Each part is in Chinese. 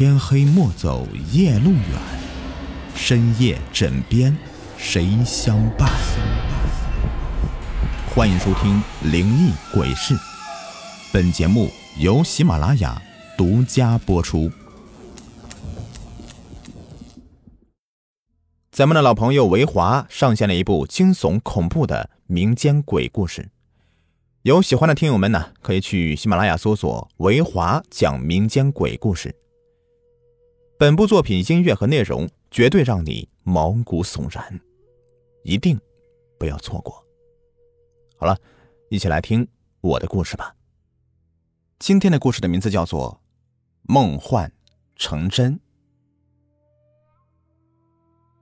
天黑莫走夜路远，深夜枕边谁相伴？欢迎收听《灵异鬼事》，本节目由喜马拉雅独家播出。咱们的老朋友维华上线了一部惊悚恐怖的民间鬼故事，有喜欢的听友们呢，可以去喜马拉雅搜索“维华讲民间鬼故事”。本部作品音乐和内容绝对让你毛骨悚然，一定不要错过。好了，一起来听我的故事吧。今天的故事的名字叫做《梦幻成真》。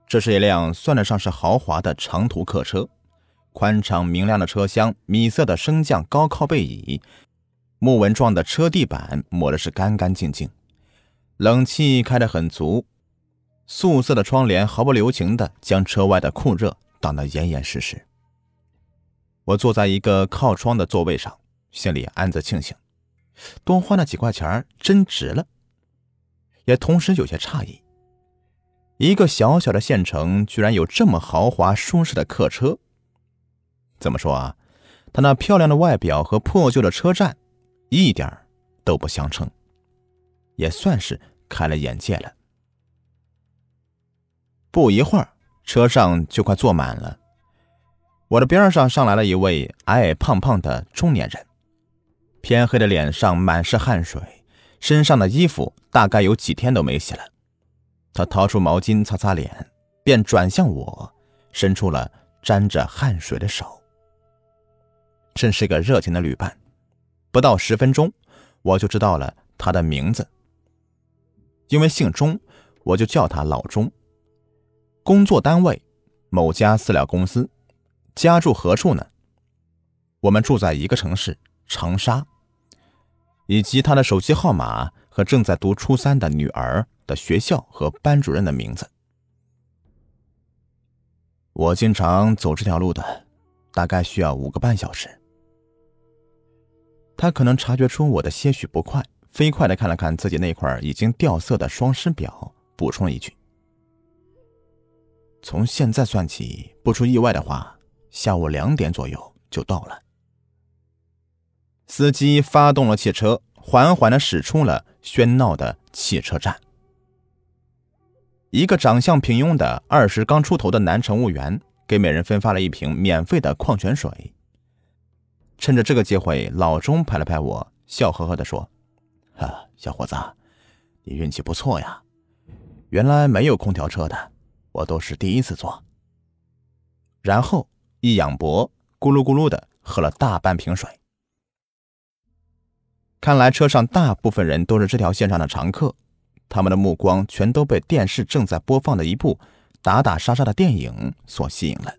这是一辆算得上是豪华的长途客车，宽敞明亮的车厢，米色的升降高靠背椅，木纹状的车地板抹的是干干净净。冷气开得很足，素色的窗帘毫不留情的将车外的酷热挡得严严实实。我坐在一个靠窗的座位上，心里暗自庆幸，多花那几块钱真值了。也同时有些诧异，一个小小的县城居然有这么豪华舒适的客车。怎么说啊？它那漂亮的外表和破旧的车站，一点都不相称。也算是开了眼界了。不一会儿，车上就快坐满了。我的边上上来了一位矮矮胖胖的中年人，偏黑的脸上满是汗水，身上的衣服大概有几天都没洗了。他掏出毛巾擦擦脸，便转向我，伸出了沾着汗水的手。真是个热情的旅伴。不到十分钟，我就知道了他的名字。因为姓钟，我就叫他老钟。工作单位，某家饲料公司。家住何处呢？我们住在一个城市长沙。以及他的手机号码和正在读初三的女儿的学校和班主任的名字。我经常走这条路的，大概需要五个半小时。他可能察觉出我的些许不快。飞快的看了看自己那块已经掉色的双师表，补充了一句：“从现在算起，不出意外的话，下午两点左右就到了。”司机发动了汽车，缓缓的驶出了喧闹的汽车站。一个长相平庸的二十刚出头的男乘务员给每人分发了一瓶免费的矿泉水。趁着这个机会，老钟拍了拍我，笑呵呵的说。啊，小伙子，你运气不错呀！原来没有空调车的，我都是第一次坐。然后一仰脖，咕噜咕噜的喝了大半瓶水。看来车上大部分人都是这条线上的常客，他们的目光全都被电视正在播放的一部打打杀杀的电影所吸引了。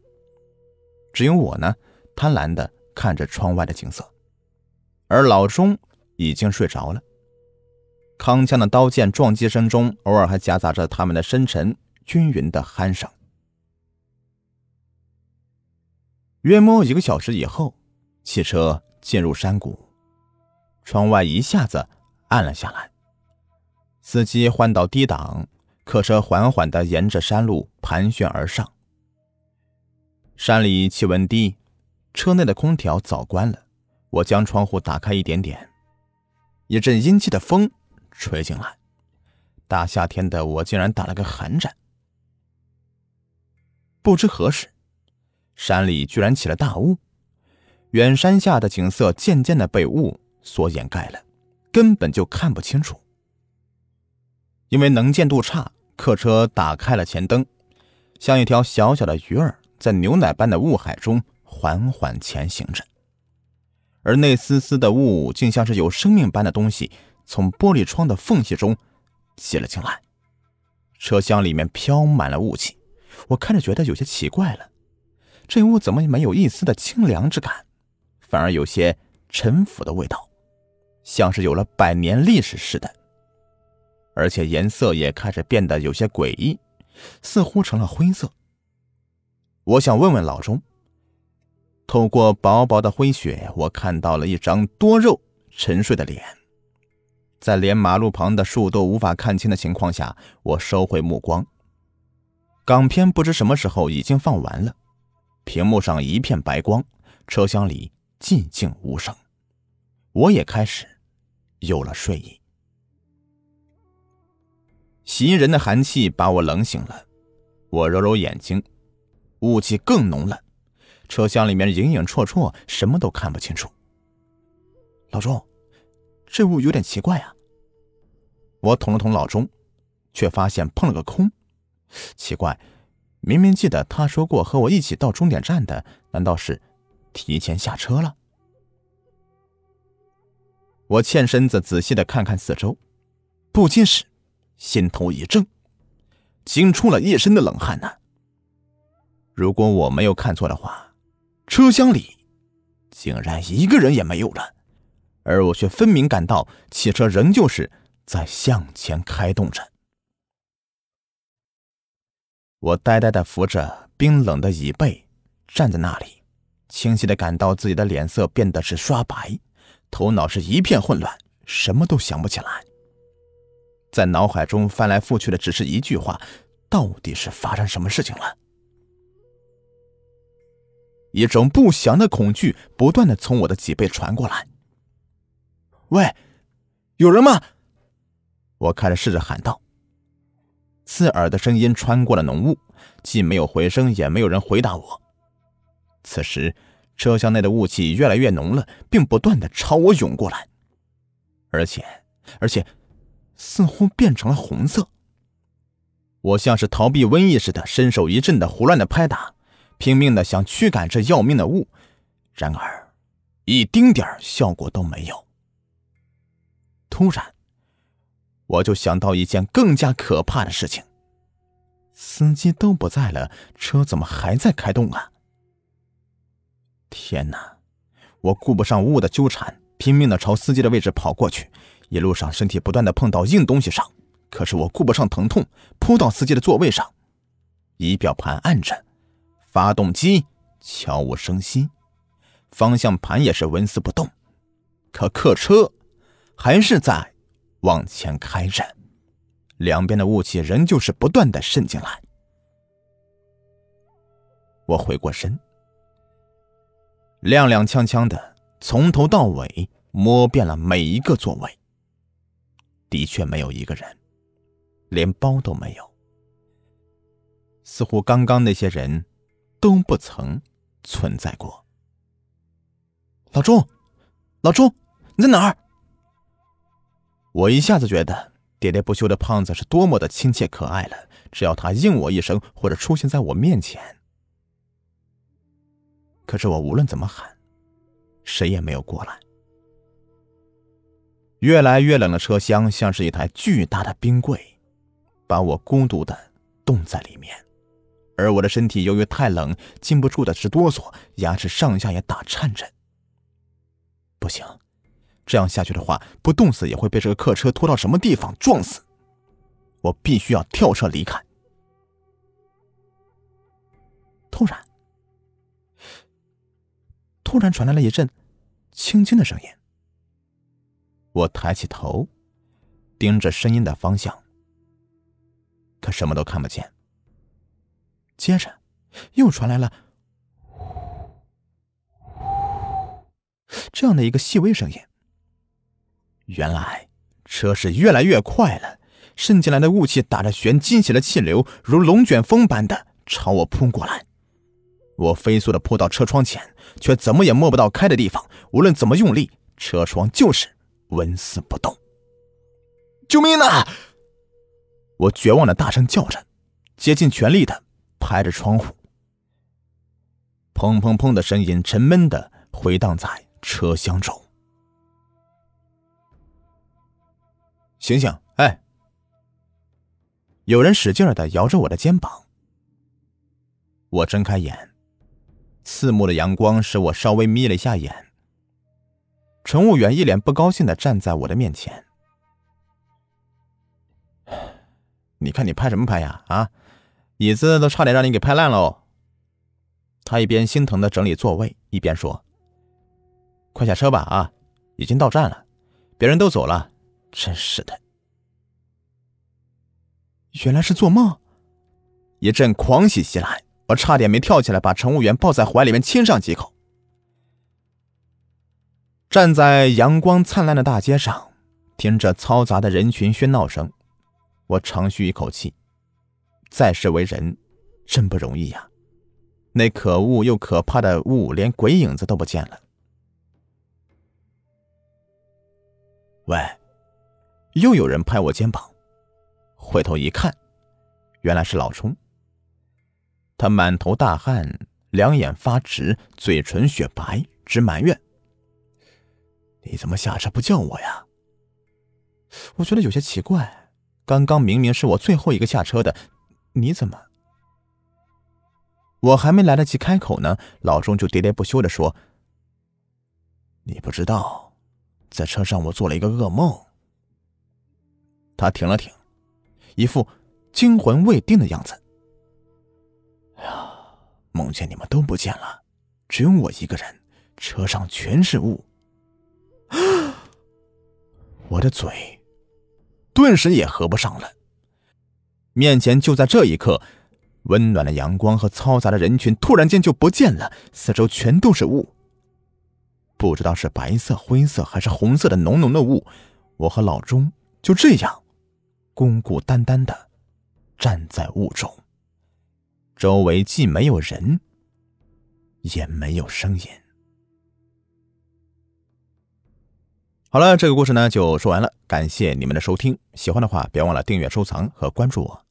只有我呢，贪婪的看着窗外的景色，而老钟已经睡着了。铿锵的刀剑撞击声中，偶尔还夹杂着他们的深沉均匀的鼾声。约摸一个小时以后，汽车进入山谷，窗外一下子暗了下来。司机换到低档，客车缓缓的沿着山路盘旋而上。山里气温低，车内的空调早关了。我将窗户打开一点点，一阵阴气的风。吹进来，大夏天的我竟然打了个寒战。不知何时，山里居然起了大雾，远山下的景色渐渐的被雾所掩盖了，根本就看不清楚。因为能见度差，客车打开了前灯，像一条小小的鱼儿在牛奶般的雾海中缓缓前行着，而那丝丝的雾竟像是有生命般的东西。从玻璃窗的缝隙中挤了进来，车厢里面飘满了雾气，我看着觉得有些奇怪了。这屋怎么没有一丝的清凉之感，反而有些陈腐的味道，像是有了百年历史似的。而且颜色也开始变得有些诡异，似乎成了灰色。我想问问老钟，透过薄薄的灰雪，我看到了一张多肉沉睡的脸。在连马路旁的树都无法看清的情况下，我收回目光。港片不知什么时候已经放完了，屏幕上一片白光，车厢里寂静无声，我也开始有了睡意。袭人的寒气把我冷醒了，我揉揉眼睛，雾气更浓了，车厢里面影影绰绰，什么都看不清楚。老钟，这雾有点奇怪啊。我捅了捅老钟，却发现碰了个空。奇怪，明明记得他说过和我一起到终点站的，难道是提前下车了？我欠身子仔细的看看四周，不禁是心头一怔，惊出了一身的冷汗呐。如果我没有看错的话，车厢里竟然一个人也没有了，而我却分明感到汽车仍旧是在向前开动着。我呆呆的扶着冰冷的椅背站在那里，清晰的感到自己的脸色变得是刷白，头脑是一片混乱，什么都想不起来。在脑海中翻来覆去的只是一句话：到底是发生什么事情了？一种不祥的恐惧不断的从我的脊背传过来。喂，有人吗？我开始试着喊道。刺耳的声音穿过了浓雾，既没有回声，也没有人回答我。此时，车厢内的雾气越来越浓了，并不断的朝我涌过来，而且，而且，似乎变成了红色。我像是逃避瘟疫似的，伸手一阵的胡乱的拍打，拼命的想驱赶这要命的雾，然而，一丁点效果都没有。突然。我就想到一件更加可怕的事情：司机都不在了，车怎么还在开动啊？天哪！我顾不上雾的纠缠，拼命的朝司机的位置跑过去。一路上，身体不断的碰到硬东西上，可是我顾不上疼痛，扑到司机的座位上，仪表盘按着，发动机悄无声息，方向盘也是纹丝不动，可客车还是在。往前开着，两边的雾气仍旧是不断的渗进来。我回过身，踉踉跄跄的从头到尾摸遍了每一个座位，的确没有一个人，连包都没有，似乎刚刚那些人都不曾存在过。老钟，老钟，你在哪儿？我一下子觉得喋喋不休的胖子是多么的亲切可爱了。只要他应我一声，或者出现在我面前，可是我无论怎么喊，谁也没有过来。越来越冷的车厢像是一台巨大的冰柜，把我孤独的冻在里面。而我的身体由于太冷，禁不住的直哆嗦，牙齿上下也打颤着。不行。这样下去的话，不冻死也会被这个客车拖到什么地方撞死。我必须要跳车离开。突然，突然传来了一阵轻轻的声音。我抬起头，盯着声音的方向，可什么都看不见。接着，又传来了这样的一个细微声音。原来车是越来越快了，渗进来的雾气打着旋，惊起了气流如龙卷风般的朝我扑过来。我飞速的扑到车窗前，却怎么也摸不到开的地方。无论怎么用力，车窗就是纹丝不动。救命啊！我绝望的大声叫着，竭尽全力的拍着窗户。砰砰砰的声音沉闷的回荡在车厢中。醒醒！哎，有人使劲的摇着我的肩膀。我睁开眼，刺目的阳光使我稍微眯了一下眼。乘务员一脸不高兴的站在我的面前。你看你拍什么拍呀？啊，椅子都差点让你给拍烂了。他一边心疼的整理座位，一边说：“快下车吧，啊，已经到站了，别人都走了。”真是的，原来是做梦。一阵狂喜袭来，我差点没跳起来把乘务员抱在怀里面亲上几口。站在阳光灿烂的大街上，听着嘈杂的人群喧闹声，我长吁一口气。在世为人，真不容易呀！那可恶又可怕的雾，连鬼影子都不见了。喂，又有人拍我肩膀，回头一看，原来是老冲。他满头大汗，两眼发直，嘴唇雪白，直埋怨。你怎么下车不叫我呀？我觉得有些奇怪，刚刚明明是我最后一个下车的，你怎么？我还没来得及开口呢，老钟就喋喋不休的说：“你不知道，在车上我做了一个噩梦。”他停了停，一副惊魂未定的样子。哎呀，梦见你们都不见了，只有我一个人，车上全是雾。我的嘴顿时也合不上了。面前就在这一刻，温暖的阳光和嘈杂的人群突然间就不见了，四周全都是雾。不知道是白色、灰色还是红色的浓浓的雾。我和老钟就这样孤孤单单的站在雾中，周围既没有人，也没有声音。好了，这个故事呢就说完了。感谢你们的收听，喜欢的话别忘了订阅、收藏和关注我。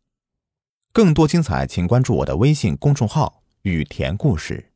更多精彩，请关注我的微信公众号“雨田故事”。